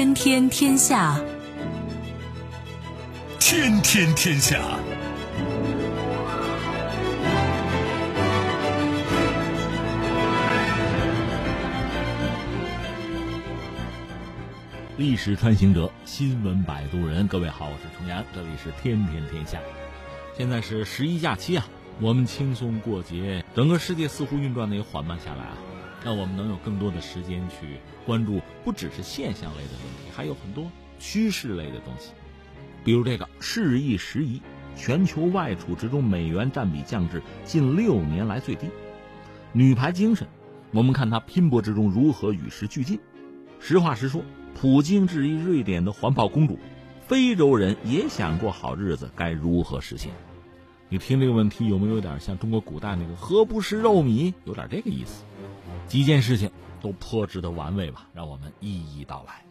天天天下，天天天下。历史穿行者，新闻摆渡人。各位好，我是重阳，这里是天天天下。现在是十一假期啊，我们轻松过节，整个世界似乎运转的也缓慢下来啊。让我们能有更多的时间去关注，不只是现象类的问题，还有很多趋势类的东西。比如这个世易时移，全球外储之中美元占比降至近六年来最低。女排精神，我们看她拼搏之中如何与时俱进。实话实说。普京质疑瑞典的环保公主，非洲人也想过好日子，该如何实现？你听这个问题有没有点像中国古代那个“何不食肉糜”？有点这个意思。几件事情都颇值得玩味吧，让我们一一道来。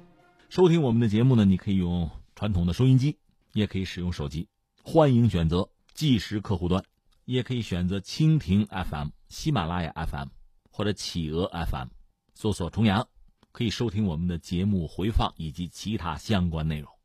收听我们的节目呢，你可以用传统的收音机，也可以使用手机，欢迎选择即时客户端，也可以选择蜻蜓 FM、喜马拉雅 FM 或者企鹅 FM，搜索“重阳”。可以收听我们的节目回放以及其他相关内容。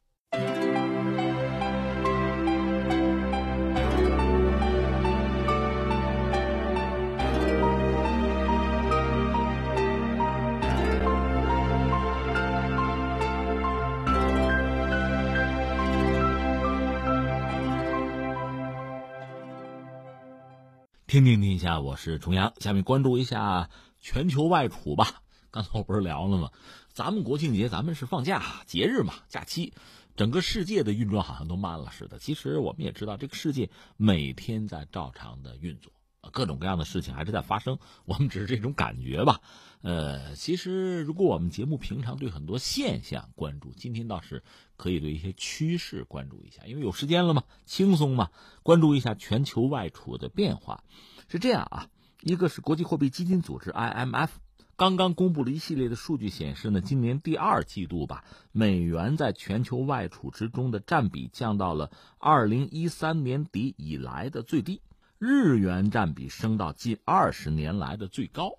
听听听一下，我是重阳。下面关注一下全球外储吧。刚才我不是聊了吗？咱们国庆节，咱们是放假节日嘛，假期，整个世界的运转好像都慢了似的。其实我们也知道，这个世界每天在照常的运作，各种各样的事情还是在发生。我们只是这种感觉吧。呃，其实如果我们节目平常对很多现象关注，今天倒是可以对一些趋势关注一下，因为有时间了嘛，轻松嘛，关注一下全球外储的变化。是这样啊，一个是国际货币基金组织 IMF。刚刚公布了一系列的数据，显示呢，今年第二季度吧，美元在全球外储之中的占比降到了二零一三年底以来的最低，日元占比升到近二十年来的最高。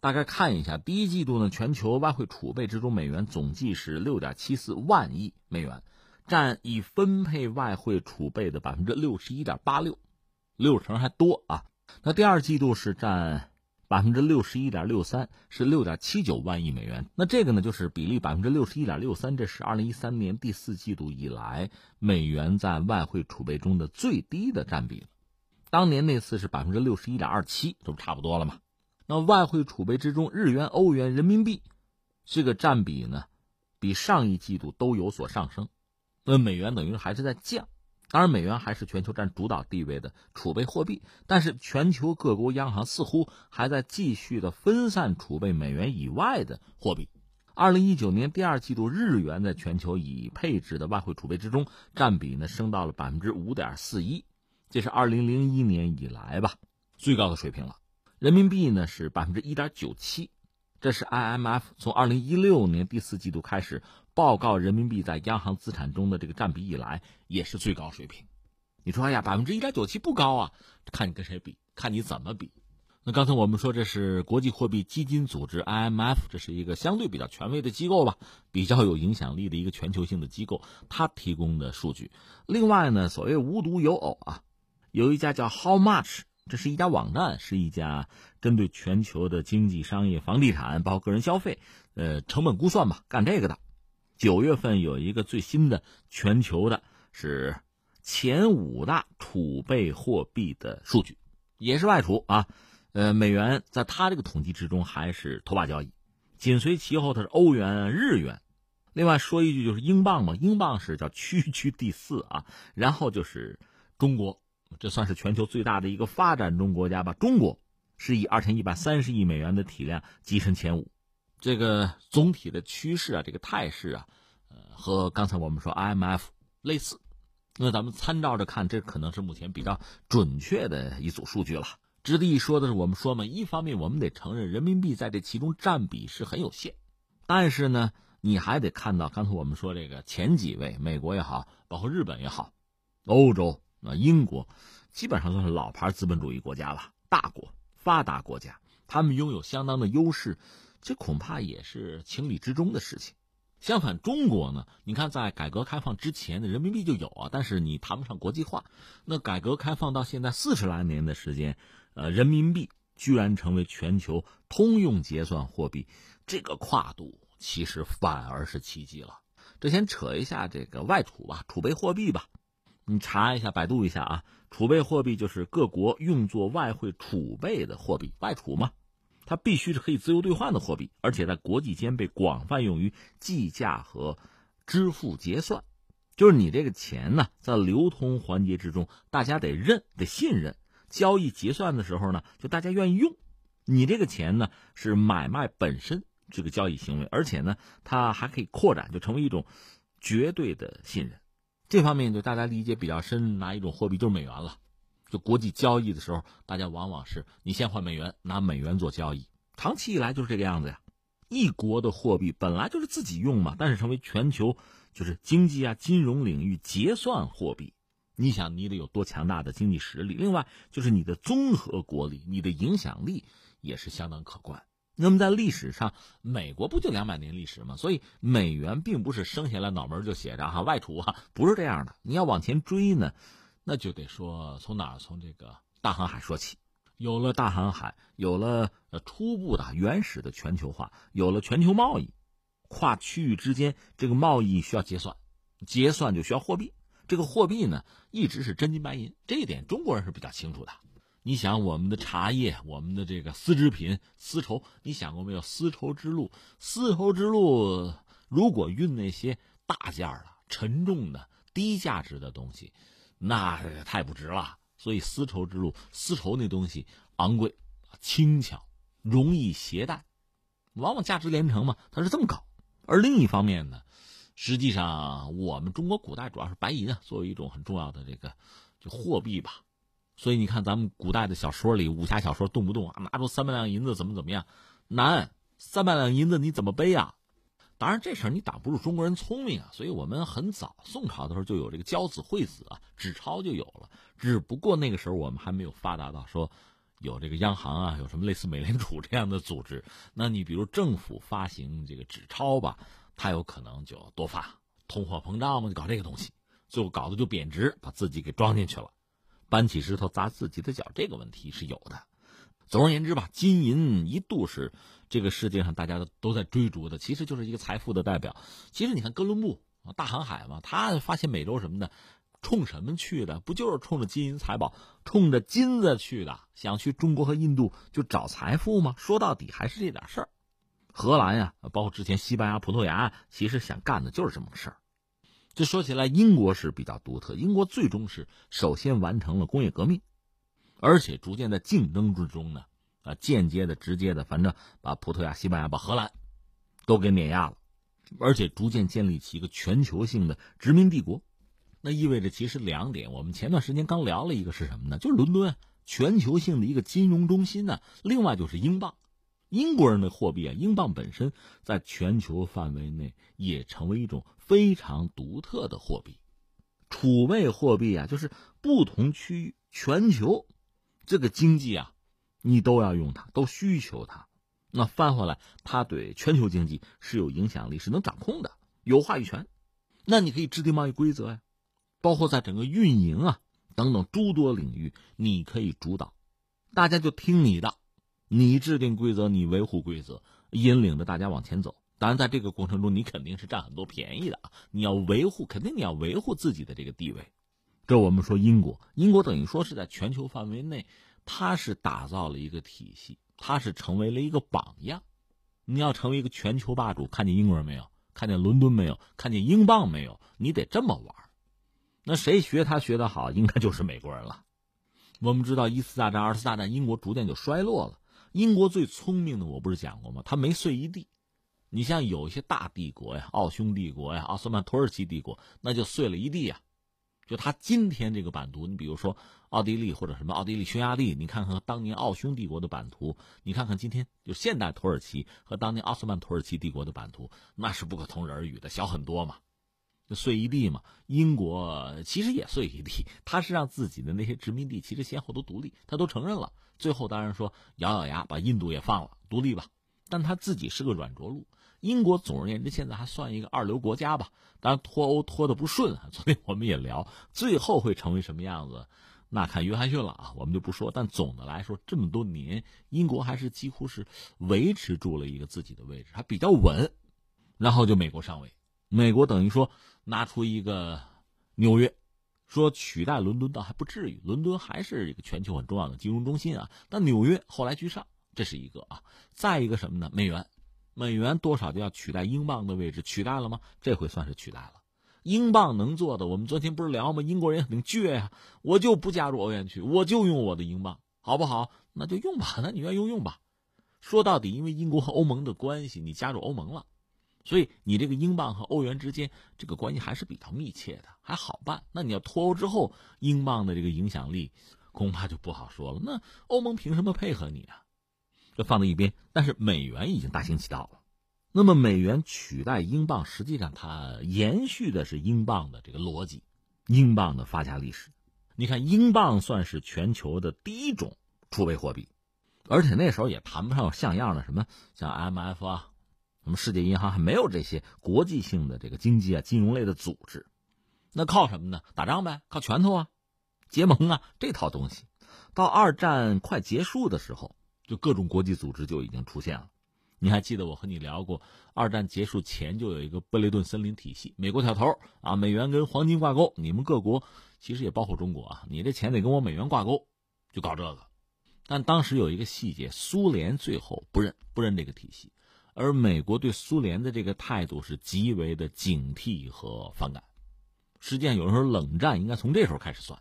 大概看一下，第一季度呢，全球外汇储备之中，美元总计是六点七四万亿美元，占已分配外汇储备的百分之六十一点八六，六成还多啊。那第二季度是占。百分之六十一点六三是六点七九万亿美元，那这个呢就是比例百分之六十一点六三，这是二零一三年第四季度以来美元在外汇储备中的最低的占比了。当年那次是百分之六十一点二七，这不差不多了吗？那外汇储备之中，日元、欧元、人民币这个占比呢，比上一季度都有所上升，那美元等于还是在降。当然，美元还是全球占主导地位的储备货币，但是全球各国央行似乎还在继续的分散储备美元以外的货币。二零一九年第二季度，日元在全球已配置的外汇储备之中占比呢升到了百分之五点四一，这是二零零一年以来吧最高的水平了。人民币呢是百分之一点九七，这是 IMF 从二零一六年第四季度开始。报告人民币在央行资产中的这个占比以来也是最高水平。你说，哎呀，百分之一点九七不高啊？看你跟谁比，看你怎么比。那刚才我们说这是国际货币基金组织 IMF，这是一个相对比较权威的机构吧，比较有影响力的一个全球性的机构，它提供的数据。另外呢，所谓无独有偶啊，有一家叫 How Much，这是一家网站，是一家针对全球的经济、商业、房地产，包括个人消费，呃，成本估算吧，干这个的。九月份有一个最新的全球的是前五大储备货币的数据，也是外储啊。呃，美元在它这个统计之中还是头把交椅，紧随其后的是欧元、日元。另外说一句，就是英镑嘛，英镑是叫区区第四啊。然后就是中国，这算是全球最大的一个发展中国家吧。中国是以二千一百三十亿美元的体量跻身前五。这个总体的趋势啊，这个态势啊，呃，和刚才我们说 IMF 类似，那咱们参照着看，这可能是目前比较准确的一组数据了。值得一说的是，我们说嘛，一方面我们得承认人民币在这其中占比是很有限，但是呢，你还得看到刚才我们说这个前几位，美国也好，包括日本也好，欧洲啊，英国，基本上都是老牌资本主义国家了，大国发达国家，他们拥有相当的优势。这恐怕也是情理之中的事情，相反，中国呢，你看在改革开放之前的人民币就有啊，但是你谈不上国际化。那改革开放到现在四十来年的时间，呃，人民币居然成为全球通用结算货币，这个跨度其实反而是奇迹了。这先扯一下这个外储吧，储备货币吧。你查一下，百度一下啊，储备货币就是各国用作外汇储备的货币，外储嘛。它必须是可以自由兑换的货币，而且在国际间被广泛用于计价和支付结算。就是你这个钱呢，在流通环节之中，大家得认、得信任。交易结算的时候呢，就大家愿意用。你这个钱呢，是买卖本身这个交易行为，而且呢，它还可以扩展，就成为一种绝对的信任。这方面就大家理解比较深，拿一种货币就是美元了。就国际交易的时候，大家往往是你先换美元，拿美元做交易。长期以来就是这个样子呀。一国的货币本来就是自己用嘛，但是成为全球就是经济啊、金融领域结算货币。你想，你得有多强大的经济实力？另外，就是你的综合国力、你的影响力也是相当可观。那么在历史上，美国不就两百年历史吗？所以美元并不是生下来脑门就写着哈外储哈，不是这样的。你要往前追呢。那就得说从哪？从这个大航海说起。有了大航海，有了呃初步的原始的全球化，有了全球贸易，跨区域之间这个贸易需要结算，结算就需要货币。这个货币呢，一直是真金白银，这一点中国人是比较清楚的。你想，我们的茶叶，我们的这个丝织品、丝绸，你想过没有？丝绸之路，丝绸之路如果运那些大件儿的、沉重的、低价值的东西。那太不值了，所以丝绸之路，丝绸那东西昂贵、轻巧、容易携带，往往价值连城嘛，它是这么搞。而另一方面呢，实际上我们中国古代主要是白银啊，作为一种很重要的这个就货币吧。所以你看咱们古代的小说里，武侠小说动不动啊拿出三百两银子怎么怎么样，难，三百两银子你怎么背啊？当然，这事儿你挡不住中国人聪明啊，所以我们很早宋朝的时候就有这个交子会子啊，纸钞就有了。只不过那个时候我们还没有发达到说有这个央行啊，有什么类似美联储这样的组织。那你比如政府发行这个纸钞吧，它有可能就多发，通货膨胀嘛，就搞这个东西，最后搞得就贬值，把自己给装进去了，搬起石头砸自己的脚，这个问题是有的。总而言之吧，金银一度是这个世界上大家都都在追逐的，其实就是一个财富的代表。其实你看哥伦布，大航海嘛，他发现美洲什么的，冲什么去的？不就是冲着金银财宝，冲着金子去的？想去中国和印度就找财富吗？说到底还是这点事儿。荷兰呀，包括之前西班牙、葡萄牙，其实想干的就是这么个事儿。这说起来，英国是比较独特，英国最终是首先完成了工业革命。而且逐渐在竞争之中呢，啊，间接的、直接的，反正把葡萄牙、西班牙、把荷兰都给碾压了，而且逐渐建立起一个全球性的殖民帝国。那意味着其实两点，我们前段时间刚聊了一个是什么呢？就是伦敦全球性的一个金融中心呢。另外就是英镑，英国人的货币啊，英镑本身在全球范围内也成为一种非常独特的货币，储备货币啊，就是不同区域全球。这个经济啊，你都要用它，都需求它。那翻回来，它对全球经济是有影响力，是能掌控的，有话语权。那你可以制定贸易规则呀，包括在整个运营啊等等诸多领域，你可以主导，大家就听你的，你制定规则，你维护规则，引领着大家往前走。当然，在这个过程中，你肯定是占很多便宜的啊。你要维护，肯定你要维护自己的这个地位。这我们说英国，英国等于说是在全球范围内，它是打造了一个体系，它是成为了一个榜样。你要成为一个全球霸主，看见英国人没有？看见伦敦没有？看见英镑没有？你得这么玩。那谁学他学得好，应该就是美国人了。我们知道一次大战、二次大战，英国逐渐就衰落了。英国最聪明的，我不是讲过吗？他没碎一地。你像有一些大帝国呀，奥匈帝国呀，奥斯曼土耳其帝国，那就碎了一地呀。就他今天这个版图，你比如说奥地利或者什么奥地利、匈牙利，你看看当年奥匈帝国的版图，你看看今天就现代土耳其和当年奥斯曼土耳其帝国的版图，那是不可同日而语的，小很多嘛，就碎一地嘛。英国其实也碎一地，他是让自己的那些殖民地其实先后都独立，他都承认了，最后当然说咬咬牙把印度也放了，独立吧。但他自己是个软着陆，英国总而言之现在还算一个二流国家吧。当然脱欧脱的不顺啊，昨天我们也聊，最后会成为什么样子，那看约翰逊了啊，我们就不说。但总的来说，这么多年英国还是几乎是维持住了一个自己的位置，还比较稳。然后就美国上位，美国等于说拿出一个纽约。说取代伦敦倒还不至于，伦敦还是一个全球很重要的金融中心啊。但纽约后来居上，这是一个啊。再一个什么呢？美元，美元多少就要取代英镑的位置，取代了吗？这回算是取代了。英镑能做的，我们昨天不是聊吗？英国人很倔呀，我就不加入欧元区，我就用我的英镑，好不好？那就用吧，那你愿意用用吧。说到底，因为英国和欧盟的关系，你加入欧盟了。所以你这个英镑和欧元之间这个关系还是比较密切的，还好办。那你要脱欧之后，英镑的这个影响力恐怕就不好说了。那欧盟凭什么配合你啊？就放在一边。但是美元已经大行其道了。那么美元取代英镑，实际上它延续的是英镑的这个逻辑，英镑的发家历史。你看，英镑算是全球的第一种储备货币，而且那时候也谈不上像样的什么像 M F 啊。什么，世界银行还没有这些国际性的这个经济啊、金融类的组织，那靠什么呢？打仗呗，靠拳头啊，结盟啊，这套东西。到二战快结束的时候，就各种国际组织就已经出现了。你还记得我和你聊过，二战结束前就有一个布雷顿森林体系，美国挑头啊，美元跟黄金挂钩，你们各国其实也包括中国啊，你这钱得跟我美元挂钩，就搞这个。但当时有一个细节，苏联最后不认不认这个体系。而美国对苏联的这个态度是极为的警惕和反感。实际上，有人说冷战应该从这时候开始算，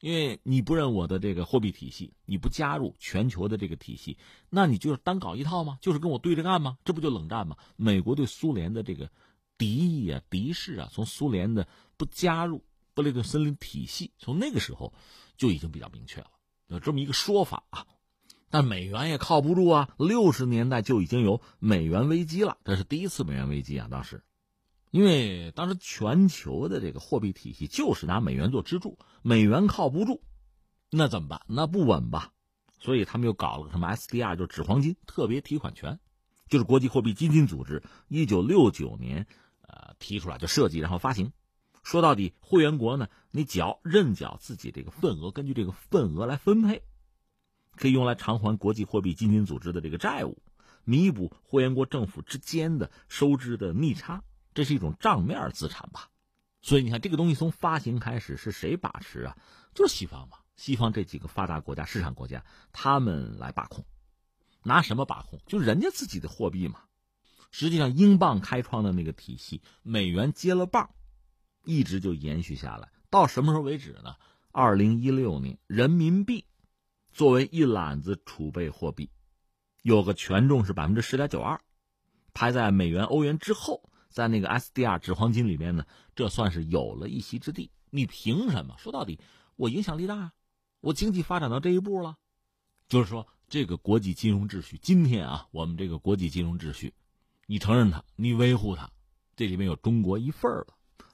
因为你不认我的这个货币体系，你不加入全球的这个体系，那你就是单搞一套吗？就是跟我对着干吗？这不就冷战吗？美国对苏联的这个敌意啊、敌视啊，从苏联的不加入布雷顿森林体系，从那个时候就已经比较明确了，有这么一个说法啊。但美元也靠不住啊！六十年代就已经有美元危机了，这是第一次美元危机啊！当时，因为当时全球的这个货币体系就是拿美元做支柱，美元靠不住，那怎么办？那不稳吧？所以他们又搞了个什么 SDR，就是纸黄金特别提款权，就是国际货币基金组织一九六九年呃提出来就设计然后发行。说到底，会员国呢，你缴认缴自己这个份额，根据这个份额来分配。可以用来偿还国际货币基金组织的这个债务，弥补会员国政府之间的收支的逆差，这是一种账面资产吧。所以你看，这个东西从发行开始是谁把持啊？就是西方嘛。西方这几个发达国家、市场国家，他们来把控，拿什么把控？就人家自己的货币嘛。实际上，英镑开创的那个体系，美元接了棒，一直就延续下来。到什么时候为止呢？二零一六年，人民币。作为一揽子储备货币，有个权重是百分之十点九二，排在美元、欧元之后，在那个 SDR 纸黄金里面呢，这算是有了一席之地。你凭什么？说到底，我影响力大，我经济发展到这一步了，就是说这个国际金融秩序，今天啊，我们这个国际金融秩序，你承认它，你维护它，这里面有中国一份了。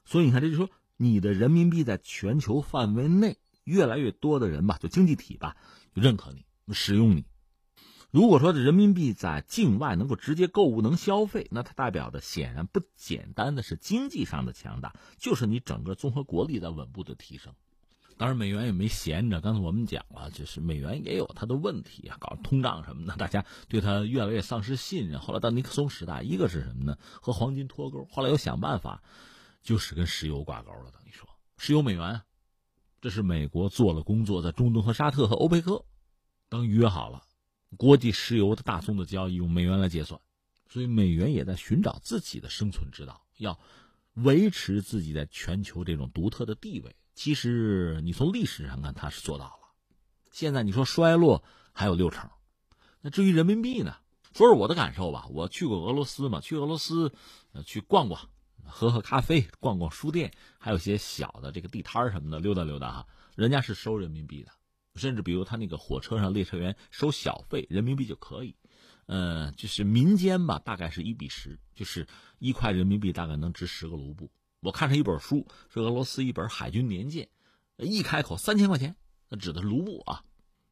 所以你看，这就说你的人民币在全球范围内，越来越多的人吧，就经济体吧。认可你，使用你。如果说这人民币在境外能够直接购物、能消费，那它代表的显然不简单的是经济上的强大，就是你整个综合国力在稳步的提升。当然，美元也没闲着。刚才我们讲了，就是美元也有它的问题啊，搞通胀什么的，大家对它越来越丧失信任。后来到尼克松时代，一个是什么呢？和黄金脱钩。后来又想办法，就是跟石油挂钩了。等于说，石油美元。这是美国做了工作，在中东和沙特和欧佩克，等约好了，国际石油的大宗的交易用美元来结算，所以美元也在寻找自己的生存之道，要维持自己在全球这种独特的地位。其实你从历史上看，它是做到了。现在你说衰落还有六成，那至于人民币呢？说说我的感受吧。我去过俄罗斯嘛，去俄罗斯，呃，去逛逛。喝喝咖啡，逛逛书店，还有些小的这个地摊什么的，溜达溜达哈。人家是收人民币的，甚至比如他那个火车上列车员收小费，人民币就可以。呃，就是民间吧，大概是一比十，就是一块人民币大概能值十个卢布。我看上一本书，是俄罗斯一本海军年鉴，一开口三千块钱，那指的是卢布啊，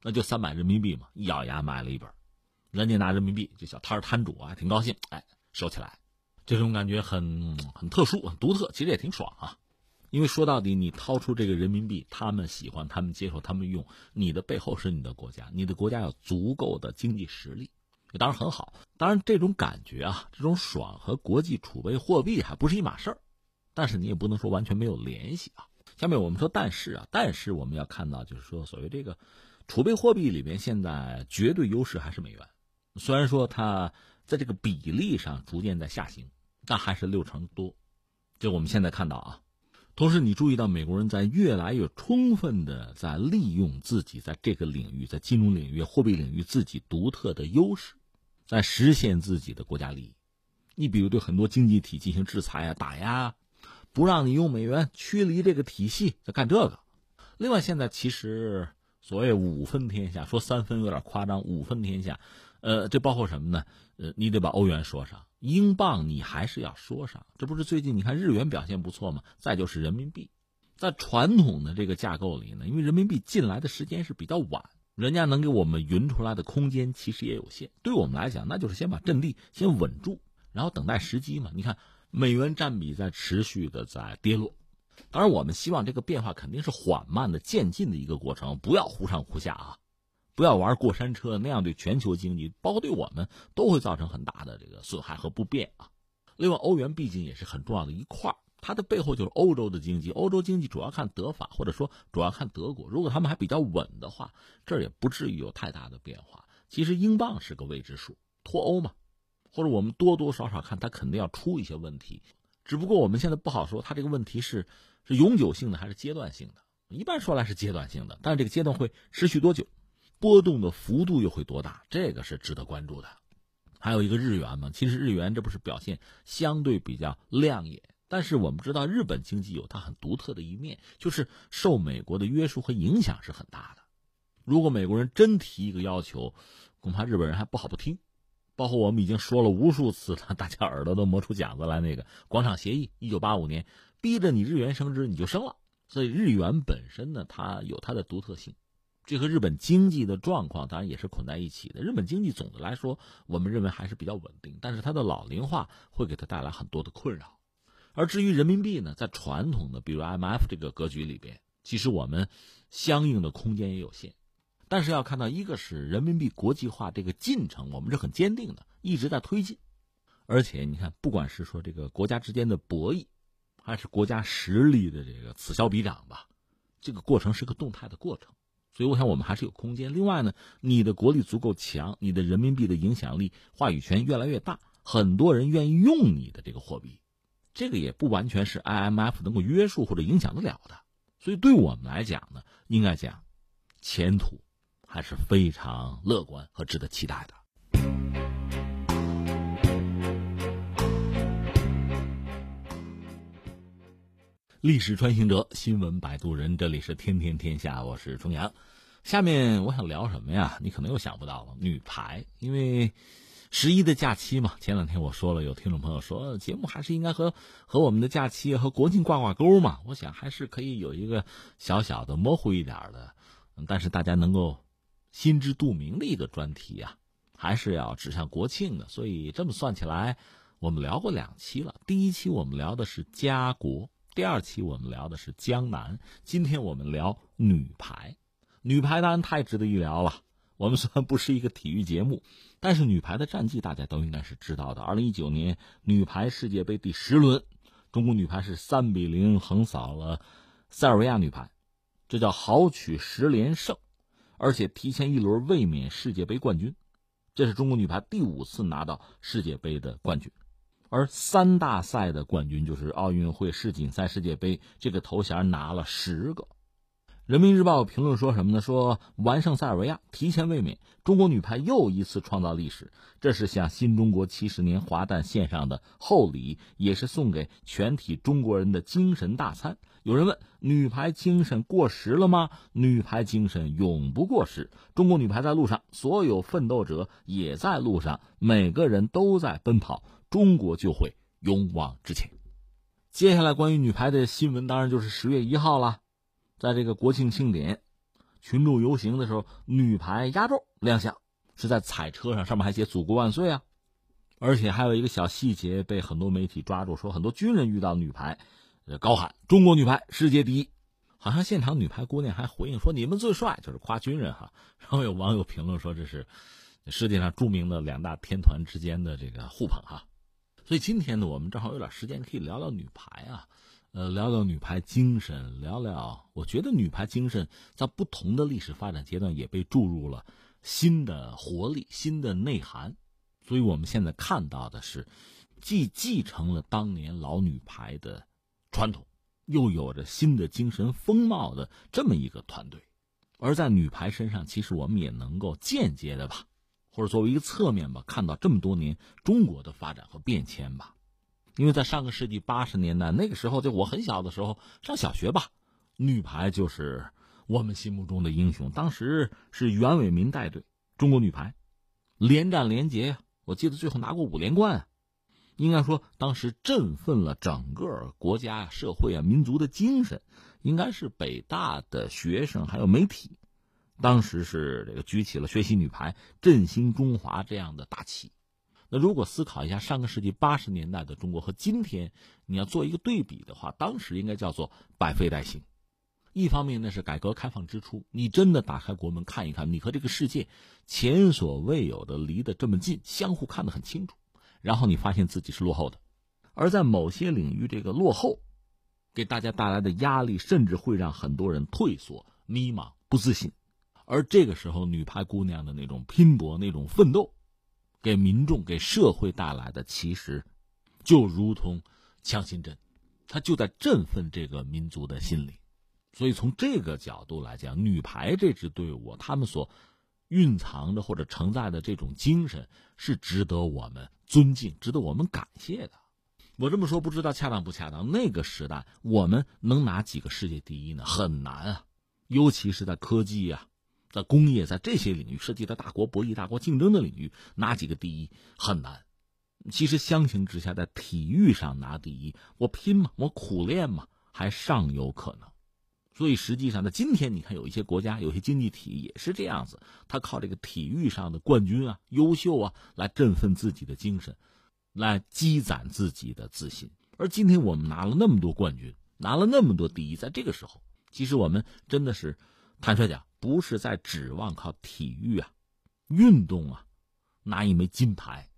那就三百人民币嘛。一咬牙买了一本，人家拿人民币，这小摊摊主啊挺高兴，哎，收起来。这种感觉很很特殊、很独特，其实也挺爽啊。因为说到底，你掏出这个人民币，他们喜欢，他们接受，他们用，你的背后是你的国家，你的国家有足够的经济实力，当然很好。当然，这种感觉啊，这种爽和国际储备货币还不是一码事儿，但是你也不能说完全没有联系啊。下面我们说，但是啊，但是我们要看到，就是说，所谓这个储备货币里面，现在绝对优势还是美元，虽然说它在这个比例上逐渐在下行，但还是六成多。就我们现在看到啊。同时，你注意到美国人在越来越充分的在利用自己在这个领域，在金融领域、货币领域自己独特的优势，在实现自己的国家利益。你比如对很多经济体进行制裁啊、打压，不让你用美元，驱离这个体系，在干这个。另外，现在其实所谓五分天下，说三分有点夸张，五分天下，呃，这包括什么呢？呃，你得把欧元说上。英镑你还是要说上，这不是最近你看日元表现不错吗？再就是人民币，在传统的这个架构里呢，因为人民币进来的时间是比较晚，人家能给我们匀出来的空间其实也有限。对我们来讲，那就是先把阵地先稳住，然后等待时机嘛。你看美元占比在持续的在跌落，当然我们希望这个变化肯定是缓慢的渐进的一个过程，不要忽上忽下啊。不要玩过山车，那样对全球经济，包括对我们，都会造成很大的这个损害和不便啊。另外，欧元毕竟也是很重要的一块它的背后就是欧洲的经济。欧洲经济主要看德法，或者说主要看德国。如果他们还比较稳的话，这也不至于有太大的变化。其实英镑是个未知数，脱欧嘛，或者我们多多少少看它肯定要出一些问题。只不过我们现在不好说，它这个问题是是永久性的还是阶段性的。一般说来是阶段性的，但是这个阶段会持续多久？波动的幅度又会多大？这个是值得关注的。还有一个日元嘛，其实日元这不是表现相对比较亮眼，但是我们知道日本经济有它很独特的一面，就是受美国的约束和影响是很大的。如果美国人真提一个要求，恐怕日本人还不好不听。包括我们已经说了无数次了，大家耳朵都磨出茧子来。那个广场协议，一九八五年逼着你日元升值，你就升了。所以日元本身呢，它有它的独特性。这和日本经济的状况当然也是捆在一起的。日本经济总的来说，我们认为还是比较稳定，但是它的老龄化会给它带来很多的困扰。而至于人民币呢，在传统的比如 MF 这个格局里边，其实我们相应的空间也有限。但是要看到，一个是人民币国际化这个进程，我们是很坚定的，一直在推进。而且你看，不管是说这个国家之间的博弈，还是国家实力的这个此消彼长吧，这个过程是个动态的过程。所以，我想我们还是有空间。另外呢，你的国力足够强，你的人民币的影响力、话语权越来越大，很多人愿意用你的这个货币，这个也不完全是 IMF 能够约束或者影响得了的。所以，对我们来讲呢，应该讲，前途还是非常乐观和值得期待的。历史穿行者，新闻摆渡人，这里是天天天下，我是重阳。下面我想聊什么呀？你可能又想不到了，女排。因为十一的假期嘛，前两天我说了，有听众朋友说节目还是应该和和我们的假期和国庆挂挂钩嘛。我想还是可以有一个小小的模糊一点的，但是大家能够心知肚明的一个专题啊，还是要指向国庆的。所以这么算起来，我们聊过两期了。第一期我们聊的是家国。第二期我们聊的是江南，今天我们聊女排。女排当然太值得一聊了。我们虽然不是一个体育节目，但是女排的战绩大家都应该是知道的。二零一九年女排世界杯第十轮，中国女排是三比零横扫了塞尔维亚女排，这叫豪取十连胜，而且提前一轮卫冕世界杯冠军。这是中国女排第五次拿到世界杯的冠军。而三大赛的冠军就是奥运会、世锦赛、世界杯，这个头衔拿了十个。人民日报评论说什么呢？说完胜塞尔维亚，提前卫冕，中国女排又一次创造历史。这是向新中国七十年华诞献上的厚礼，也是送给全体中国人的精神大餐。有人问：女排精神过时了吗？女排精神永不过时。中国女排在路上，所有奋斗者也在路上，每个人都在奔跑。中国就会勇往直前。接下来关于女排的新闻，当然就是十月一号了，在这个国庆庆典，群众游行的时候，女排压轴亮相，是在彩车上，上面还写“祖国万岁”啊。而且还有一个小细节被很多媒体抓住，说很多军人遇到女排，高喊“中国女排世界第一”，好像现场女排姑娘还回应说“你们最帅”，就是夸军人哈。然后有网友评论说这是世界上著名的两大天团之间的这个互捧哈。所以今天呢，我们正好有点时间可以聊聊女排啊，呃，聊聊女排精神，聊聊我觉得女排精神在不同的历史发展阶段也被注入了新的活力、新的内涵。所以我们现在看到的是，既继承了当年老女排的传统，又有着新的精神风貌的这么一个团队。而在女排身上，其实我们也能够间接的吧，或者作为一个侧面吧，看到这么多年中国的发展和变迁吧。因为在上个世纪八十年代那个时候，就我很小的时候上小学吧，女排就是我们心目中的英雄。当时是袁伟民带队，中国女排连战连捷。我记得最后拿过五连冠，应该说当时振奋了整个国家、社会啊、民族的精神。应该是北大的学生还有媒体，当时是这个举起了学习女排、振兴中华这样的大旗。那如果思考一下上个世纪八十年代的中国和今天，你要做一个对比的话，当时应该叫做百废待兴。一方面呢是改革开放之初，你真的打开国门看一看，你和这个世界前所未有的离得这么近，相互看得很清楚。然后你发现自己是落后的，而在某些领域，这个落后给大家带来的压力，甚至会让很多人退缩、迷茫、不自信。而这个时候，女排姑娘的那种拼搏、那种奋斗，给民众、给社会带来的，其实就如同强心针，它就在振奋这个民族的心理。所以从这个角度来讲，女排这支队伍，他们所蕴藏的或者承载的这种精神，是值得我们尊敬、值得我们感谢的。我这么说不知道恰当不恰当？那个时代，我们能拿几个世界第一呢？很难啊！尤其是在科技呀、在工业、在这些领域涉及到大国博弈、大国竞争的领域，拿几个第一很难。其实相形之下，在体育上拿第一，我拼嘛，我苦练嘛，还尚有可能。所以实际上在，今天你看有一些国家、有些经济体也是这样子，他靠这个体育上的冠军啊、优秀啊，来振奋自己的精神，来积攒自己的自信。而今天我们拿了那么多冠军，拿了那么多第一，在这个时候，其实我们真的是，坦率讲，不是在指望靠体育啊、运动啊，拿一枚金牌，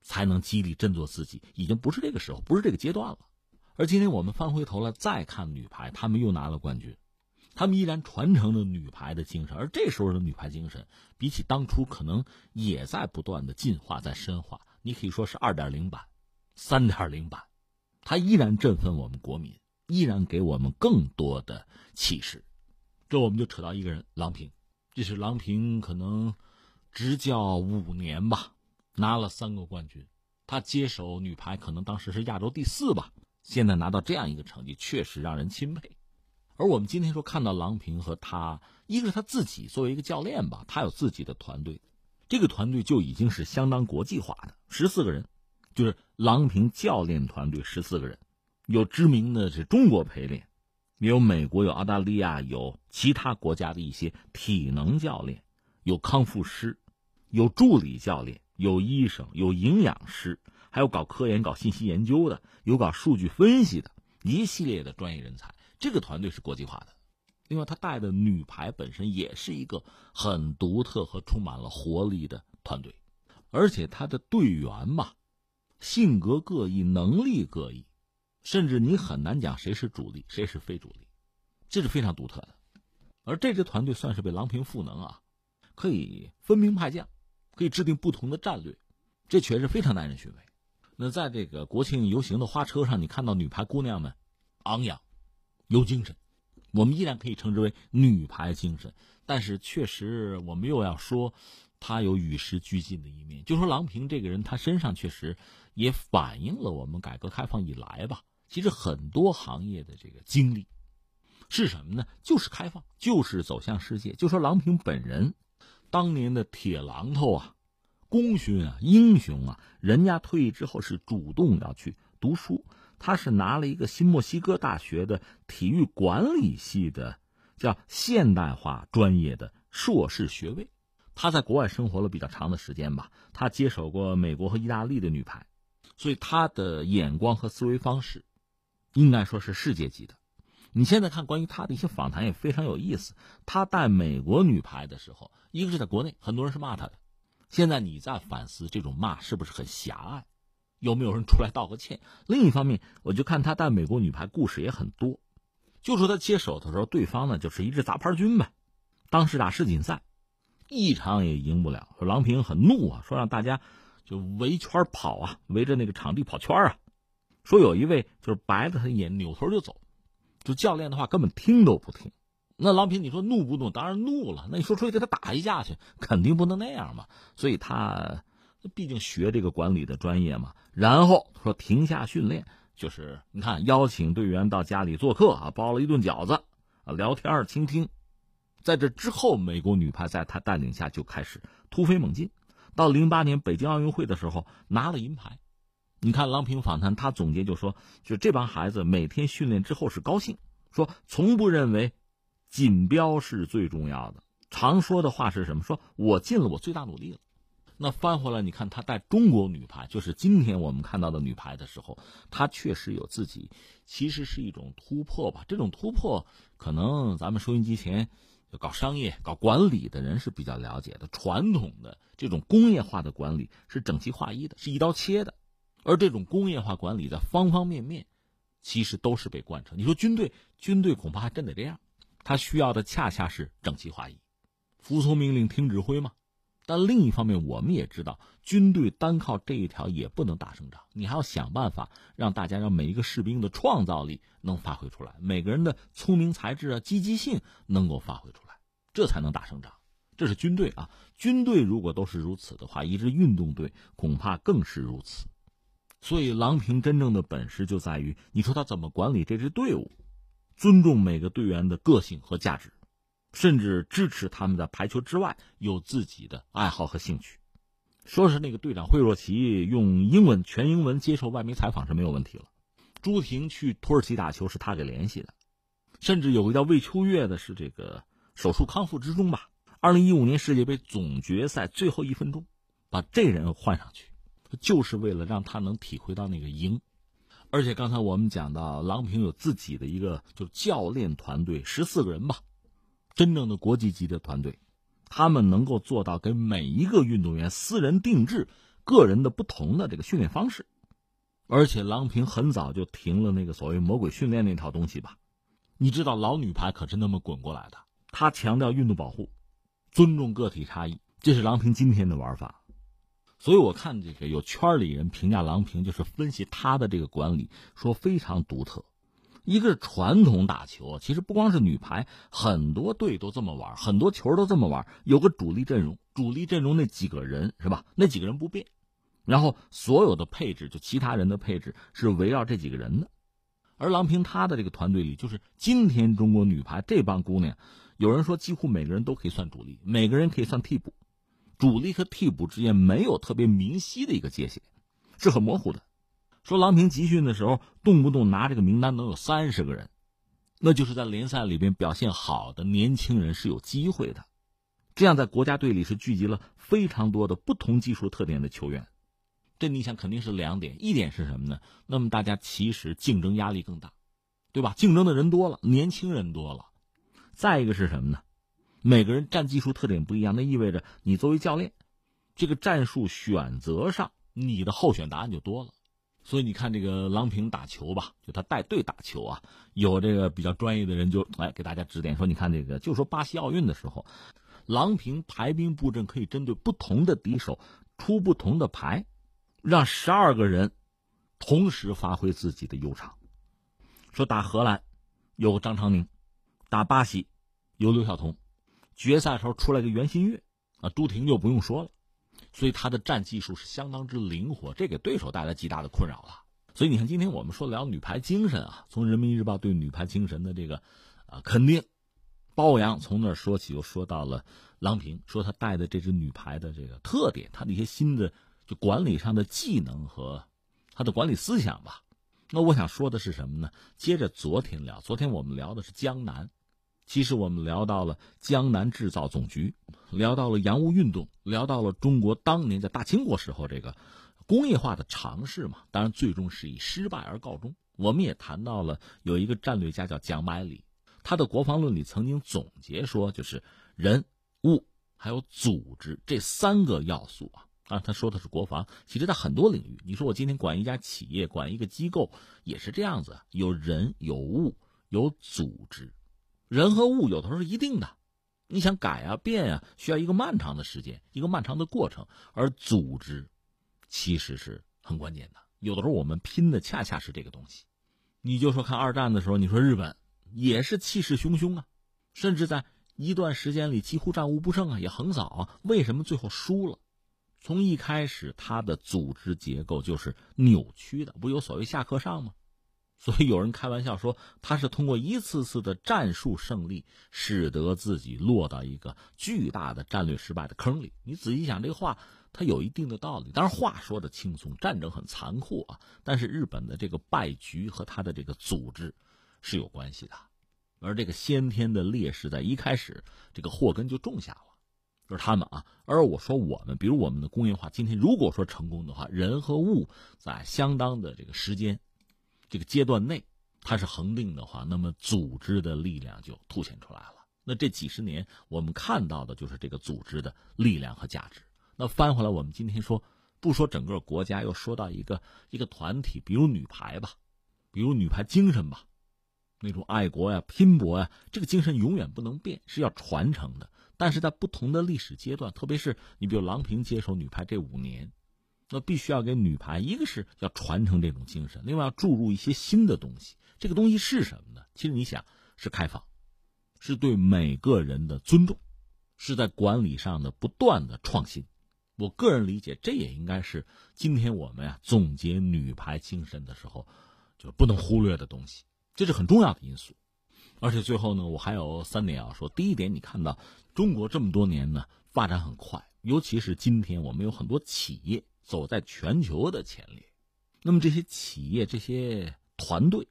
才能激励振作自己，已经不是这个时候，不是这个阶段了。而今天我们翻回头来再看女排，他们又拿了冠军，他们依然传承了女排的精神。而这时候的女排精神，比起当初可能也在不断的进化，在深化。你可以说是二点零版、三点零版，它依然振奋我们国民，依然给我们更多的启示。这我们就扯到一个人，郎平。这是郎平可能执教五年吧，拿了三个冠军。他接手女排，可能当时是亚洲第四吧。现在拿到这样一个成绩，确实让人钦佩。而我们今天说看到郎平和他，一个是他自己作为一个教练吧，他有自己的团队，这个团队就已经是相当国际化的，十四个人，就是郎平教练团队十四个人，有知名的是中国陪练，有美国，有澳大利亚，有其他国家的一些体能教练，有康复师，有助理教练，有医生，有营养师。还有搞科研、搞信息研究的，有搞数据分析的，一系列的专业人才。这个团队是国际化的。另外，他带的女排本身也是一个很独特和充满了活力的团队，而且他的队员嘛，性格各异，能力各异，甚至你很难讲谁是主力，谁是非主力，这是非常独特的。而这支团队算是被郎平赋能啊，可以分兵派将，可以制定不同的战略，这确实非常耐人寻味。那在这个国庆游行的花车上，你看到女排姑娘们昂扬、有精神，我们依然可以称之为女排精神。但是确实，我们又要说，她有与时俱进的一面。就说郎平这个人，她身上确实也反映了我们改革开放以来吧，其实很多行业的这个经历是什么呢？就是开放，就是走向世界。就说郎平本人，当年的铁榔头啊。功勋啊，英雄啊！人家退役之后是主动要去读书，他是拿了一个新墨西哥大学的体育管理系的叫现代化专业的硕士学位。他在国外生活了比较长的时间吧，他接手过美国和意大利的女排，所以他的眼光和思维方式，应该说是世界级的。你现在看关于他的一些访谈也非常有意思。他带美国女排的时候，一个是在国内，很多人是骂他的。现在你在反思这种骂是不是很狭隘？有没有人出来道个歉？另一方面，我就看他带美国女排故事也很多。就说他接手的时候，对方呢就是一支杂牌军呗。当时打世锦赛，一场也赢不了。说郎平很怒啊，说让大家就围圈跑啊，围着那个场地跑圈啊。说有一位就是白了他眼，扭头就走。就教练的话根本听都不听，那郎平你说怒不怒？当然怒了。那你说出去跟他打一架去，肯定不能那样嘛。所以他毕竟学这个管理的专业嘛。然后说停下训练，就是你看邀请队员到家里做客啊，包了一顿饺子啊，聊天倾听。在这之后，美国女排在他带领下就开始突飞猛进，到零八年北京奥运会的时候拿了银牌。你看郎平访谈，他总结就说：“就这帮孩子每天训练之后是高兴，说从不认为锦标是最重要的。常说的话是什么？说我尽了我最大努力了。那翻回来，你看他带中国女排，就是今天我们看到的女排的时候，他确实有自己，其实是一种突破吧。这种突破，可能咱们收音机前搞商业、搞管理的人是比较了解的。传统的这种工业化的管理是整齐划一的，是一刀切的。”而这种工业化管理在方方面面，其实都是被贯彻。你说军队，军队恐怕还真得这样，他需要的恰恰是整齐划一，服从命令、听指挥嘛。但另一方面，我们也知道，军队单靠这一条也不能打胜仗，你还要想办法让大家让每一个士兵的创造力能发挥出来，每个人的聪明才智啊、积极性能够发挥出来，这才能打胜仗。这是军队啊，军队如果都是如此的话，一支运动队恐怕更是如此。所以，郎平真正的本事就在于，你说他怎么管理这支队伍，尊重每个队员的个性和价值，甚至支持他们在排球之外有自己的爱好和兴趣。说是那个队长惠若琪用英文全英文接受外媒采访是没有问题了。朱婷去土耳其打球是他给联系的，甚至有个叫魏秋月的，是这个手术康复之中吧。二零一五年世界杯总决赛最后一分钟，把这人换上去。就是为了让他能体会到那个赢，而且刚才我们讲到，郎平有自己的一个就教练团队，十四个人吧，真正的国际级的团队，他们能够做到给每一个运动员私人定制个人的不同的这个训练方式，而且郎平很早就停了那个所谓魔鬼训练那套东西吧，你知道老女排可是那么滚过来的，他强调运动保护，尊重个体差异，这是郎平今天的玩法。所以我看这个有圈里人评价郎平，就是分析他的这个管理，说非常独特。一个是传统打球，其实不光是女排，很多队都这么玩，很多球都这么玩。有个主力阵容，主力阵容那几个人是吧？那几个人不变，然后所有的配置，就其他人的配置是围绕这几个人的。而郎平他的这个团队里，就是今天中国女排这帮姑娘，有人说几乎每个人都可以算主力，每个人可以算替补。主力和替补之间没有特别明晰的一个界限，是很模糊的。说郎平集训的时候，动不动拿这个名单能有三十个人，那就是在联赛里边表现好的年轻人是有机会的。这样在国家队里是聚集了非常多的不同技术特点的球员。这你想肯定是两点，一点是什么呢？那么大家其实竞争压力更大，对吧？竞争的人多了，年轻人多了。再一个是什么呢？每个人战技术特点不一样，那意味着你作为教练，这个战术选择上，你的候选答案就多了。所以你看这个郎平打球吧，就他带队打球啊，有这个比较专业的人就来给大家指点说，你看这个，就说巴西奥运的时候，郎平排兵布阵可以针对不同的敌手出不同的牌，让十二个人同时发挥自己的优长。说打荷兰有张常宁，打巴西有刘晓彤。决赛时候出来个袁心玥，啊，朱婷就不用说了，所以他的战技术是相当之灵活，这给对手带来极大的困扰了。所以你看，今天我们说聊女排精神啊，从人民日报对女排精神的这个啊肯定褒扬，从那儿说起，又说到了郎平，说他带的这支女排的这个特点，他的一些新的就管理上的技能和他的管理思想吧。那我想说的是什么呢？接着昨天聊，昨天我们聊的是江南。其实我们聊到了江南制造总局，聊到了洋务运动，聊到了中国当年在大清国时候这个工业化的尝试嘛，当然最终是以失败而告终。我们也谈到了有一个战略家叫蒋百里，他的国防论里曾经总结说，就是人、物还有组织这三个要素啊。啊，他说的是国防，其实在很多领域，你说我今天管一家企业、管一个机构也是这样子，有人、有物、有组织，人和物有的时候是一定的，你想改啊、变啊，需要一个漫长的时间，一个漫长的过程，而组织其实是很关键的，有的时候我们拼的恰恰是这个东西。你就说看二战的时候，你说日本也是气势汹汹啊，甚至在一段时间里几乎战无不胜啊，也横扫啊，为什么最后输了？从一开始，它的组织结构就是扭曲的，不有所谓下课上吗？所以有人开玩笑说，他是通过一次次的战术胜利，使得自己落到一个巨大的战略失败的坑里。你仔细想这个话，他有一定的道理。当然，话说的轻松，战争很残酷啊。但是日本的这个败局和他的这个组织是有关系的，而这个先天的劣势在一开始，这个祸根就种下了。就是他们啊，而我说我们，比如我们的工业化，今天如果说成功的话，人和物在相当的这个时间、这个阶段内，它是恒定的话，那么组织的力量就凸显出来了。那这几十年我们看到的就是这个组织的力量和价值。那翻回来，我们今天说，不说整个国家，又说到一个一个团体，比如女排吧，比如女排精神吧，那种爱国呀、拼搏呀，这个精神永远不能变，是要传承的。但是在不同的历史阶段，特别是你比如郎平接手女排这五年，那必须要给女排，一个是要传承这种精神，另外要注入一些新的东西。这个东西是什么呢？其实你想，是开放，是对每个人的尊重，是在管理上的不断的创新。我个人理解，这也应该是今天我们呀总结女排精神的时候，就不能忽略的东西。这是很重要的因素。而且最后呢，我还有三点要说。第一点，你看到中国这么多年呢发展很快，尤其是今天我们有很多企业走在全球的前列。那么这些企业、这些团队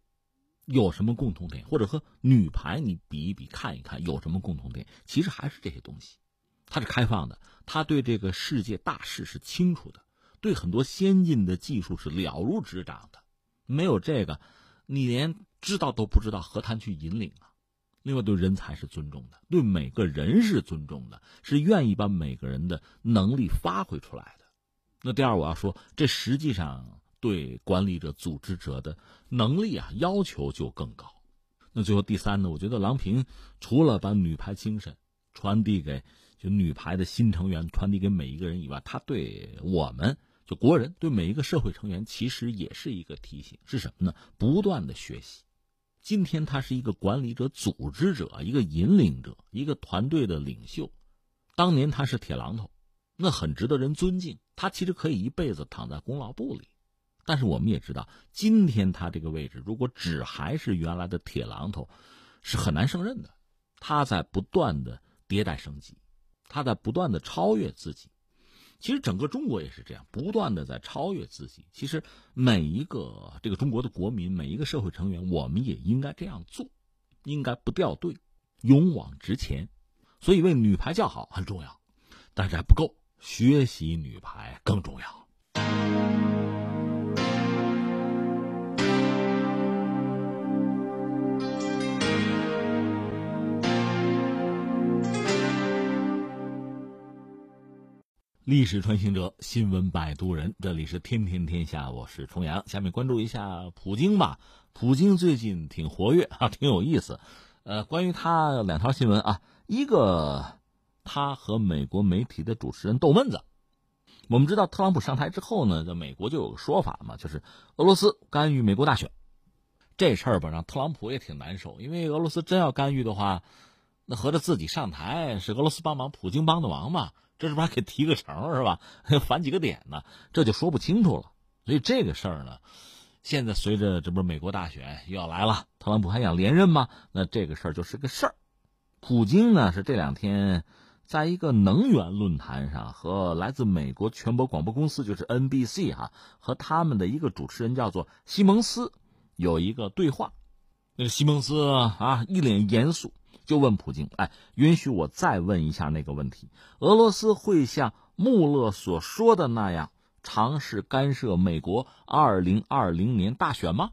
有什么共同点？或者和女排你比一比，看一看有什么共同点？其实还是这些东西，它是开放的，它对这个世界大势是清楚的，对很多先进的技术是了如指掌的。没有这个，你连。知道都不知道，何谈去引领啊？另外，对人才是尊重的，对每个人是尊重的，是愿意把每个人的能力发挥出来的。那第二，我要说，这实际上对管理者、组织者的能力啊要求就更高。那最后第三呢？我觉得郎平除了把女排精神传递给就女排的新成员，传递给每一个人以外，他对我们。就国人对每一个社会成员，其实也是一个提醒，是什么呢？不断的学习。今天他是一个管理者、组织者，一个引领者，一个团队的领袖。当年他是铁榔头，那很值得人尊敬。他其实可以一辈子躺在功劳簿里，但是我们也知道，今天他这个位置，如果只还是原来的铁榔头，是很难胜任的。他在不断的迭代升级，他在不断的超越自己。其实整个中国也是这样，不断的在超越自己。其实每一个这个中国的国民，每一个社会成员，我们也应该这样做，应该不掉队，勇往直前。所以为女排叫好很重要，但是还不够，学习女排更重要。历史穿行者，新闻摆渡人，这里是天天天下，我是重阳。下面关注一下普京吧。普京最近挺活跃啊，挺有意思。呃，关于他两条新闻啊，一个他和美国媒体的主持人斗闷子。我们知道特朗普上台之后呢，在美国就有个说法嘛，就是俄罗斯干预美国大选。这事儿吧，让特朗普也挺难受，因为俄罗斯真要干预的话，那合着自己上台是俄罗斯帮忙，普京帮的忙嘛？这是不是还给提个成是吧？反几个点呢？这就说不清楚了。所以这个事儿呢，现在随着这不是美国大选又要来了，特朗普还想连任吗？那这个事儿就是个事儿。普京呢是这两天在一个能源论坛上和来自美国全国广播公司，就是 NBC 哈，和他们的一个主持人叫做西蒙斯有一个对话。那个西蒙斯啊一脸严肃，就问普京：“哎，允许我再问一下那个问题，俄罗斯会像穆勒所说的那样尝试干涉美国二零二零年大选吗？”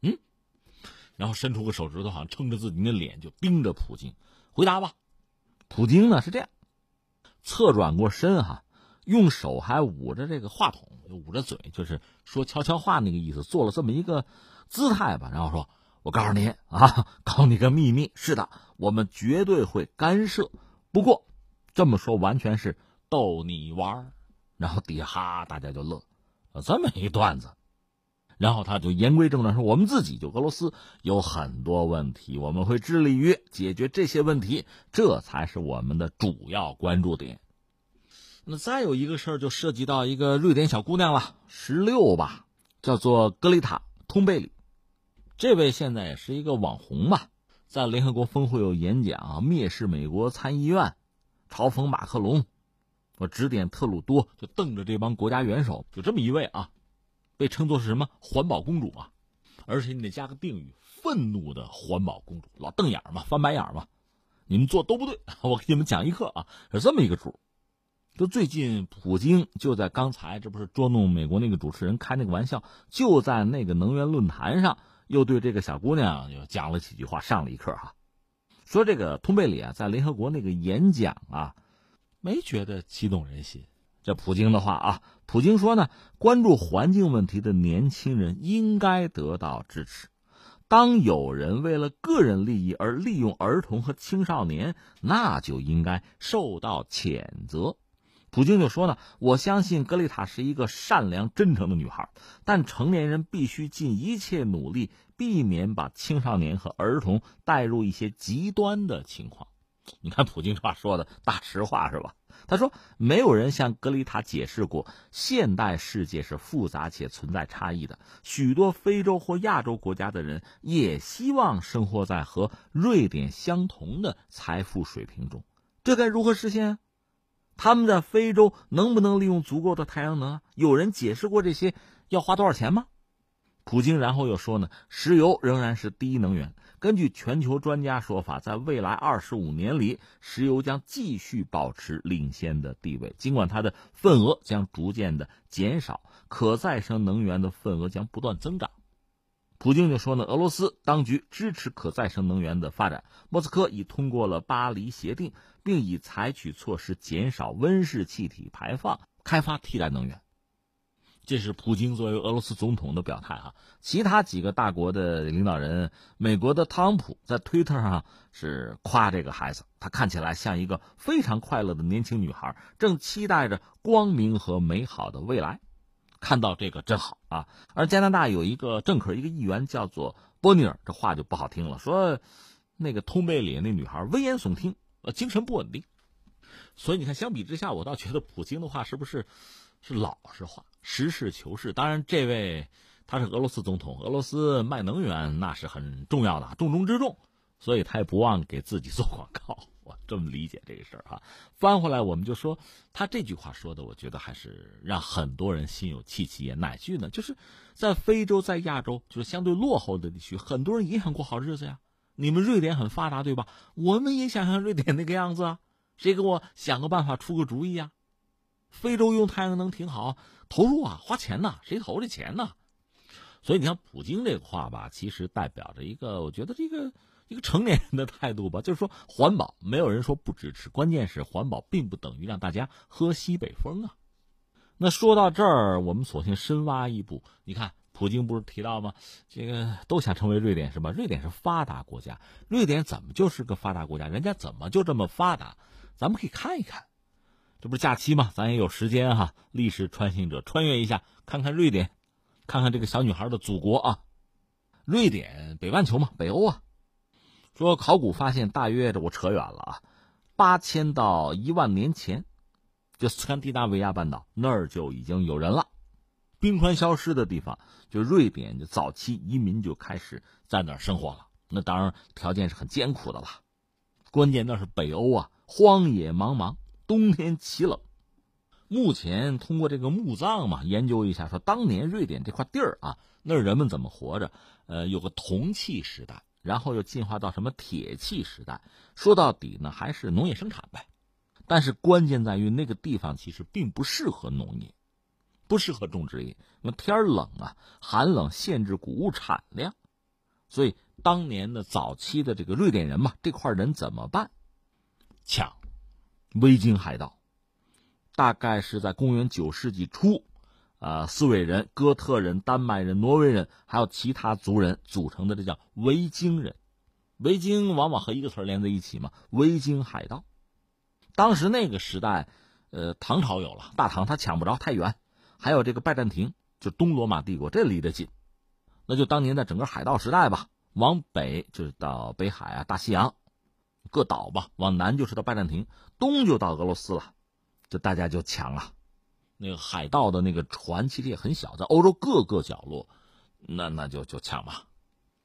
嗯，然后伸出个手指头，好像撑着自己的脸就盯着普京，回答吧。普京呢是这样，侧转过身哈，用手还捂着这个话筒，捂着嘴，就是说悄悄话那个意思，做了这么一个姿态吧，然后说。我告诉你啊，告诉你个秘密，是的，我们绝对会干涉。不过，这么说完全是逗你玩然后底下哈，大家就乐，这么一段子。然后他就言归正传说，我们自己就俄罗斯有很多问题，我们会致力于解决这些问题，这才是我们的主要关注点。那再有一个事儿，就涉及到一个瑞典小姑娘了，十六吧，叫做格丽塔·通贝里。这位现在也是一个网红吧，在联合国峰会有演讲，蔑视美国参议院，嘲讽马克龙，我指点特鲁多，就瞪着这帮国家元首，就这么一位啊，被称作是什么环保公主啊，而且你得加个定语，愤怒的环保公主，老瞪眼嘛，翻白眼嘛，你们做都不对，我给你们讲一课啊，是这么一个主。就最近，普京就在刚才，这不是捉弄美国那个主持人开那个玩笑，就在那个能源论坛上。又对这个小姑娘又讲了几句话，上了一课哈。说这个通贝里啊，在联合国那个演讲啊，没觉得激动人心。这普京的话啊，普京说呢，关注环境问题的年轻人应该得到支持。当有人为了个人利益而利用儿童和青少年，那就应该受到谴责。普京就说呢，我相信格丽塔是一个善良真诚的女孩，但成年人必须尽一切努力，避免把青少年和儿童带入一些极端的情况。你看普京这话说的大实话是吧？他说，没有人向格里塔解释过，现代世界是复杂且存在差异的。许多非洲或亚洲国家的人也希望生活在和瑞典相同的财富水平中，这该如何实现？他们在非洲能不能利用足够的太阳能？有人解释过这些要花多少钱吗？普京然后又说呢，石油仍然是第一能源。根据全球专家说法，在未来二十五年里，石油将继续保持领先的地位，尽管它的份额将逐渐的减少，可再生能源的份额将不断增长。普京就说呢，俄罗斯当局支持可再生能源的发展，莫斯科已通过了巴黎协定，并已采取措施减少温室气体排放，开发替代能源。这是普京作为俄罗斯总统的表态哈。其他几个大国的领导人，美国的特朗普在推特上是夸这个孩子，他看起来像一个非常快乐的年轻女孩，正期待着光明和美好的未来。看到这个真好啊！而加拿大有一个政客，一个议员叫做波尼尔，这话就不好听了，说那个通贝里那女孩危言耸听，呃，精神不稳定。所以你看，相比之下，我倒觉得普京的话是不是是老实话，实事求是？当然，这位他是俄罗斯总统，俄罗斯卖能源那是很重要的，重中之重，所以他也不忘给自己做广告。我这么理解这个事儿哈，翻回来我们就说，他这句话说的，我觉得还是让很多人心有戚戚焉。哪句呢？就是在非洲、在亚洲，就是相对落后的地区，很多人也想过好日子呀。你们瑞典很发达，对吧？我们也想像瑞典那个样子啊。谁给我想个办法，出个主意啊？非洲用太阳能挺好，投入啊，花钱呐，谁投这钱呢？所以你看，普京这个话吧，其实代表着一个，我觉得这个。一个成年人的态度吧，就是说环保，没有人说不支持，关键是环保并不等于让大家喝西北风啊。那说到这儿，我们索性深挖一步。你看，普京不是提到吗？这个都想成为瑞典是吧？瑞典是发达国家，瑞典怎么就是个发达国家？人家怎么就这么发达？咱们可以看一看，这不是假期吗？咱也有时间哈，历史穿行者穿越一下，看看瑞典，看看这个小女孩的祖国啊，瑞典，北半球嘛，北欧啊。说考古发现，大约这我扯远了啊，八千到一万年前，就斯堪的纳维亚半岛那儿就已经有人了。冰川消失的地方，就瑞典，就早期移民就开始在那儿生活了。那当然条件是很艰苦的了。关键那是北欧啊，荒野茫茫，冬天奇冷。目前通过这个墓葬嘛，研究一下，说当年瑞典这块地儿啊，那人们怎么活着？呃，有个铜器时代。然后又进化到什么铁器时代，说到底呢，还是农业生产呗。但是关键在于那个地方其实并不适合农业，不适合种植业，因为天冷啊，寒冷限制谷物产量，所以当年的早期的这个瑞典人嘛，这块人怎么办？抢维京海盗，大概是在公元九世纪初。呃，斯韦人、哥特人、丹麦人、挪威人，还有其他族人组成的，这叫维京人。维京往往和一个词连在一起嘛，维京海盗。当时那个时代，呃，唐朝有了，大唐他抢不着太远，还有这个拜占庭，就东罗马帝国，这离得近。那就当年在整个海盗时代吧，往北就是到北海啊、大西洋各岛吧，往南就是到拜占庭，东就到俄罗斯了，就大家就抢啊。那个海盗的那个船其实也很小，在欧洲各个角落，那那就就抢吧。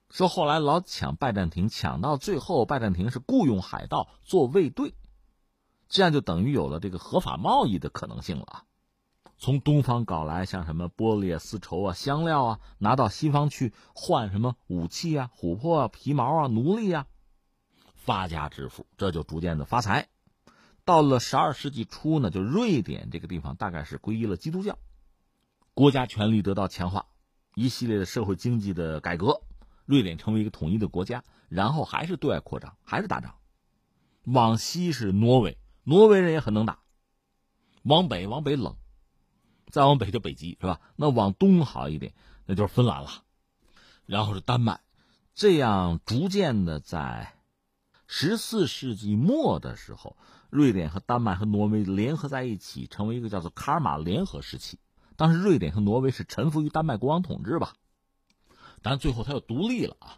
说后来老抢拜占庭，抢到最后拜占庭是雇佣海盗做卫队，这样就等于有了这个合法贸易的可能性了。从东方搞来像什么玻璃啊、丝绸啊、香料啊，拿到西方去换什么武器啊、琥珀啊、皮毛啊、奴隶啊，发家致富，这就逐渐的发财。到了十二世纪初呢，就瑞典这个地方大概是皈依了基督教，国家权力得到强化，一系列的社会经济的改革，瑞典成为一个统一的国家，然后还是对外扩张，还是打仗。往西是挪威，挪威人也很能打。往北，往北冷，再往北就北极是吧？那往东好一点，那就是芬兰了，然后是丹麦，这样逐渐的在十四世纪末的时候。瑞典和丹麦和挪威联合在一起，成为一个叫做卡尔马联合时期。当时瑞典和挪威是臣服于丹麦国王统治吧，但最后他又独立了啊。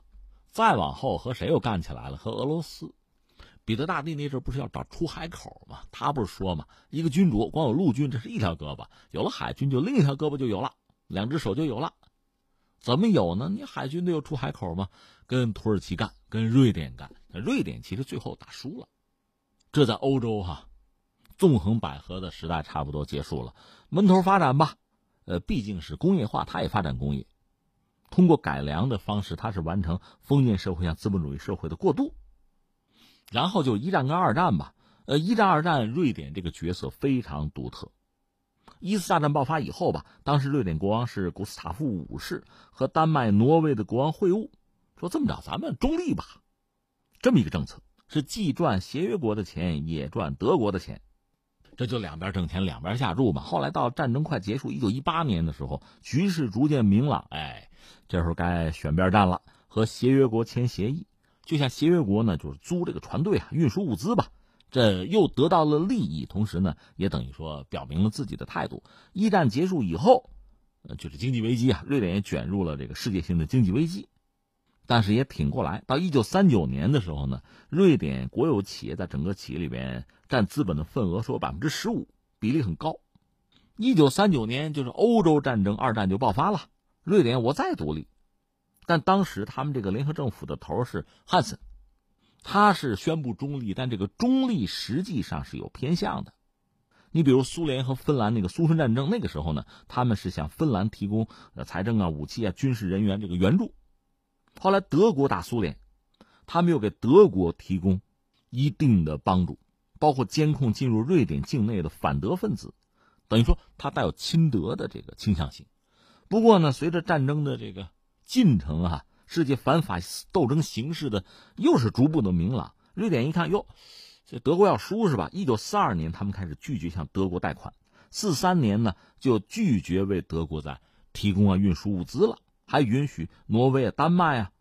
再往后和谁又干起来了？和俄罗斯。彼得大帝那阵不是要找出海口吗？他不是说嘛，一个君主光有陆军这是一条胳膊，有了海军就另一条胳膊就有了，两只手就有了。怎么有呢？你海军得有出海口吗？跟土耳其干，跟瑞典干。瑞典其实最后打输了。这在欧洲哈，纵横捭阖的时代差不多结束了，闷头发展吧。呃，毕竟是工业化，它也发展工业，通过改良的方式，它是完成封建社会向资本主义社会的过渡。然后就一战跟二战吧。呃，一战、二战，瑞典这个角色非常独特。一次大战爆发以后吧，当时瑞典国王是古斯塔夫五世，和丹麦、挪威的国王会晤，说这么着，咱们中立吧，这么一个政策。是既赚协约国的钱，也赚德国的钱，这就两边挣钱，两边下注嘛。后来到战争快结束，一九一八年的时候，局势逐渐明朗，哎，这时候该选边站了，和协约国签协议。就像协约国呢，就是租这个船队啊，运输物资吧，这又得到了利益，同时呢，也等于说表明了自己的态度。一战结束以后，呃，就是经济危机啊，瑞典也卷入了这个世界性的经济危机。但是也挺过来。到一九三九年的时候呢，瑞典国有企业在整个企业里边占资本的份额说百分之十五，比例很高。一九三九年就是欧洲战争，二战就爆发了。瑞典我再独立，但当时他们这个联合政府的头是汉森，他是宣布中立，但这个中立实际上是有偏向的。你比如苏联和芬兰那个苏芬战争，那个时候呢，他们是向芬兰提供财政啊、武器啊、军事人员这个援助。后来德国打苏联，他们又给德国提供一定的帮助，包括监控进入瑞典境内的反德分子，等于说他带有亲德的这个倾向性。不过呢，随着战争的这个进程啊，世界反法西斗争形势的又是逐步的明朗。瑞典一看，哟，这德国要输是吧？一九四二年，他们开始拒绝向德国贷款；四三年呢，就拒绝为德国在提供啊运输物资了。还允许挪威啊、丹麦啊，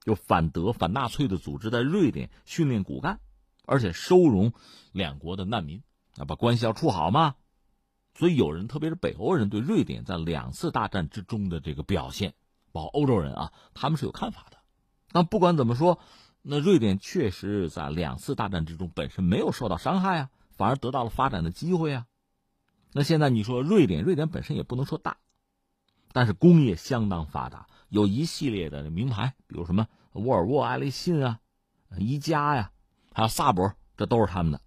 就反德、反纳粹的组织在瑞典训练骨干，而且收容两国的难民，啊，把关系要处好嘛。所以有人，特别是北欧人，对瑞典在两次大战之中的这个表现，包括欧洲人啊，他们是有看法的。那不管怎么说，那瑞典确实在两次大战之中本身没有受到伤害啊，反而得到了发展的机会啊。那现在你说瑞典，瑞典本身也不能说大。但是工业相当发达，有一系列的名牌，比如什么沃尔沃、爱立信啊、宜家呀，还有萨博，这都是他们的。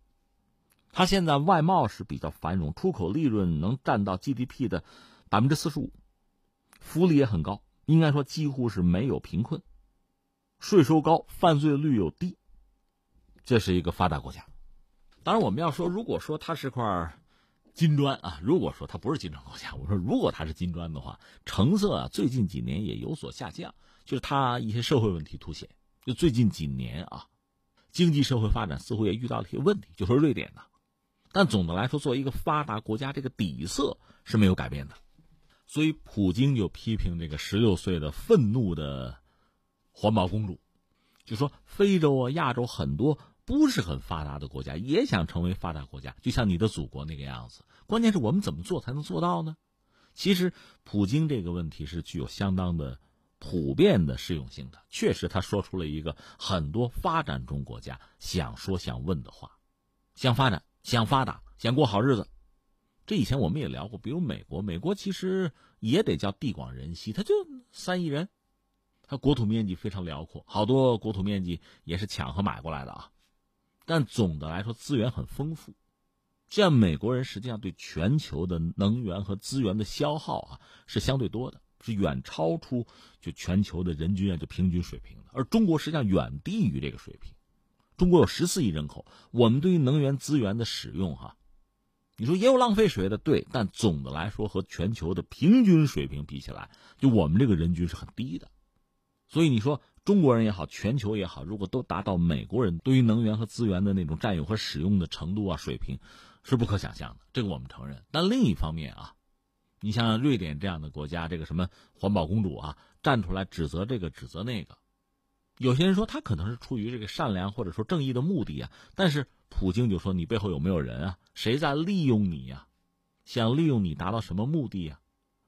它现在外贸是比较繁荣，出口利润能占到 GDP 的百分之四十五，福利也很高，应该说几乎是没有贫困。税收高，犯罪率又低，这是一个发达国家。当然，我们要说，如果说它是块金砖啊，如果说它不是金砖国家，我说如果它是金砖的话，成色啊，最近几年也有所下降，就是它一些社会问题凸显。就最近几年啊，经济社会发展似乎也遇到了一些问题。就说瑞典呢，但总的来说，作为一个发达国家，这个底色是没有改变的。所以，普京就批评这个十六岁的愤怒的环保公主，就说非洲啊、亚洲很多。不是很发达的国家也想成为发达国家，就像你的祖国那个样子。关键是我们怎么做才能做到呢？其实，普京这个问题是具有相当的普遍的适用性的。确实，他说出了一个很多发展中国家想说想问的话：想发展、想发达、想过好日子。这以前我们也聊过，比如美国，美国其实也得叫地广人稀，它就三亿人，它国土面积非常辽阔，好多国土面积也是抢和买过来的啊。但总的来说，资源很丰富。这样，美国人实际上对全球的能源和资源的消耗啊是相对多的，是远超出就全球的人均啊就平均水平的。而中国实际上远低于这个水平。中国有十四亿人口，我们对于能源资源的使用哈，你说也有浪费水的，对。但总的来说，和全球的平均水平比起来，就我们这个人均是很低的。所以你说。中国人也好，全球也好，如果都达到美国人对于能源和资源的那种占有和使用的程度啊水平，是不可想象的。这个我们承认。但另一方面啊，你像瑞典这样的国家，这个什么环保公主啊，站出来指责这个指责那个，有些人说他可能是出于这个善良或者说正义的目的啊。但是普京就说你背后有没有人啊？谁在利用你呀？想利用你达到什么目的呀？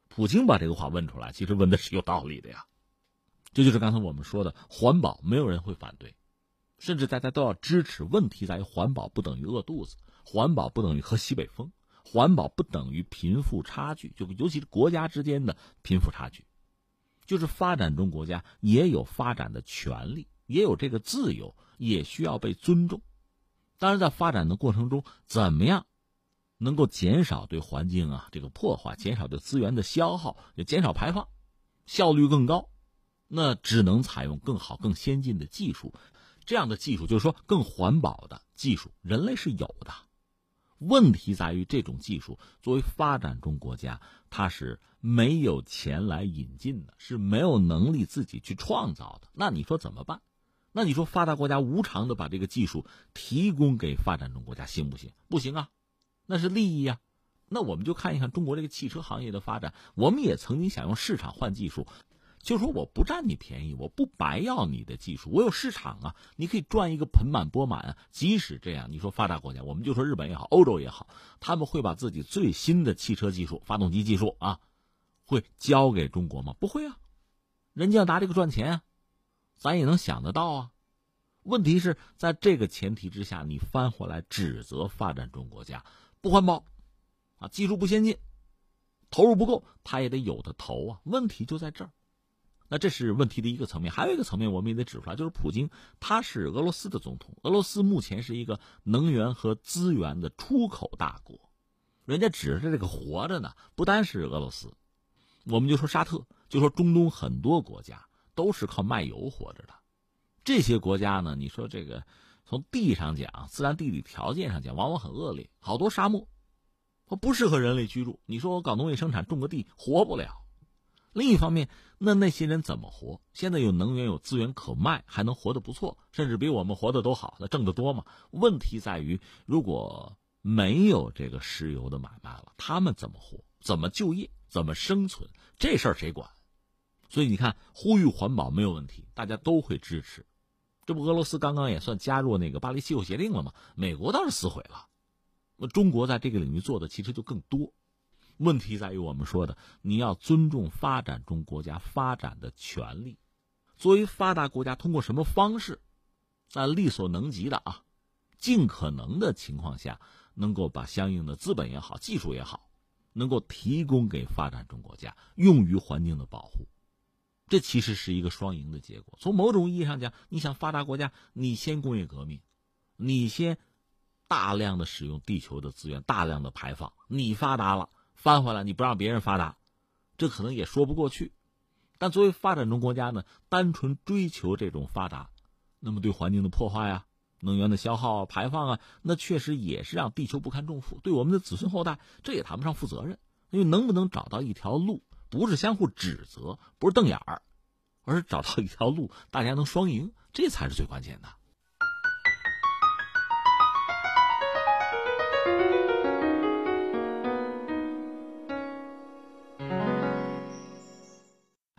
普京把这个话问出来，其实问的是有道理的呀。这就是刚才我们说的环保，没有人会反对，甚至大家都要支持。问题在于环保不等于饿肚子，环保不等于喝西北风，环保不等于贫富差距，就尤其是国家之间的贫富差距。就是发展中国家也有发展的权利，也有这个自由，也需要被尊重。当然，在发展的过程中，怎么样能够减少对环境啊这个破坏，减少对资源的消耗，也减少排放，效率更高。那只能采用更好、更先进的技术，这样的技术就是说更环保的技术，人类是有的。问题在于这种技术作为发展中国家，它是没有钱来引进的，是没有能力自己去创造的。那你说怎么办？那你说发达国家无偿的把这个技术提供给发展中国家行不行？不行啊，那是利益呀。那我们就看一看中国这个汽车行业的发展，我们也曾经想用市场换技术。就说我不占你便宜，我不白要你的技术，我有市场啊，你可以赚一个盆满钵满啊。即使这样，你说发达国家，我们就说日本也好，欧洲也好，他们会把自己最新的汽车技术、发动机技术啊，会交给中国吗？不会啊，人家要拿这个赚钱啊，咱也能想得到啊。问题是在这个前提之下，你翻回来指责发展中国家不环保啊，技术不先进，投入不够，他也得有的投啊。问题就在这儿。那这是问题的一个层面，还有一个层面，我们也得指出来，就是普京他是俄罗斯的总统，俄罗斯目前是一个能源和资源的出口大国，人家指着这个活着呢，不单是俄罗斯，我们就说沙特，就说中东很多国家都是靠卖油活着的，这些国家呢，你说这个从地上讲，自然地理条件上讲，往往很恶劣，好多沙漠，它不适合人类居住，你说我搞农业生产，种个地活不了。另一方面，那那些人怎么活？现在有能源、有资源可卖，还能活得不错，甚至比我们活得都好，那挣得多嘛？问题在于，如果没有这个石油的买卖了，他们怎么活？怎么就业？怎么生存？这事儿谁管？所以你看，呼吁环保没有问题，大家都会支持。这不，俄罗斯刚刚也算加入那个巴黎气候协定了吗？美国倒是撕毁了。那中国在这个领域做的其实就更多。问题在于我们说的，你要尊重发展中国家发展的权利。作为发达国家，通过什么方式，在力所能及的啊，尽可能的情况下，能够把相应的资本也好、技术也好，能够提供给发展中国家，用于环境的保护。这其实是一个双赢的结果。从某种意义上讲，你想发达国家，你先工业革命，你先大量的使用地球的资源，大量的排放，你发达了。翻回来，你不让别人发达，这可能也说不过去。但作为发展中国家呢，单纯追求这种发达，那么对环境的破坏啊、能源的消耗、排放啊，那确实也是让地球不堪重负。对我们的子孙后代，这也谈不上负责任。因为能不能找到一条路，不是相互指责，不是瞪眼儿，而是找到一条路，大家能双赢，这才是最关键的。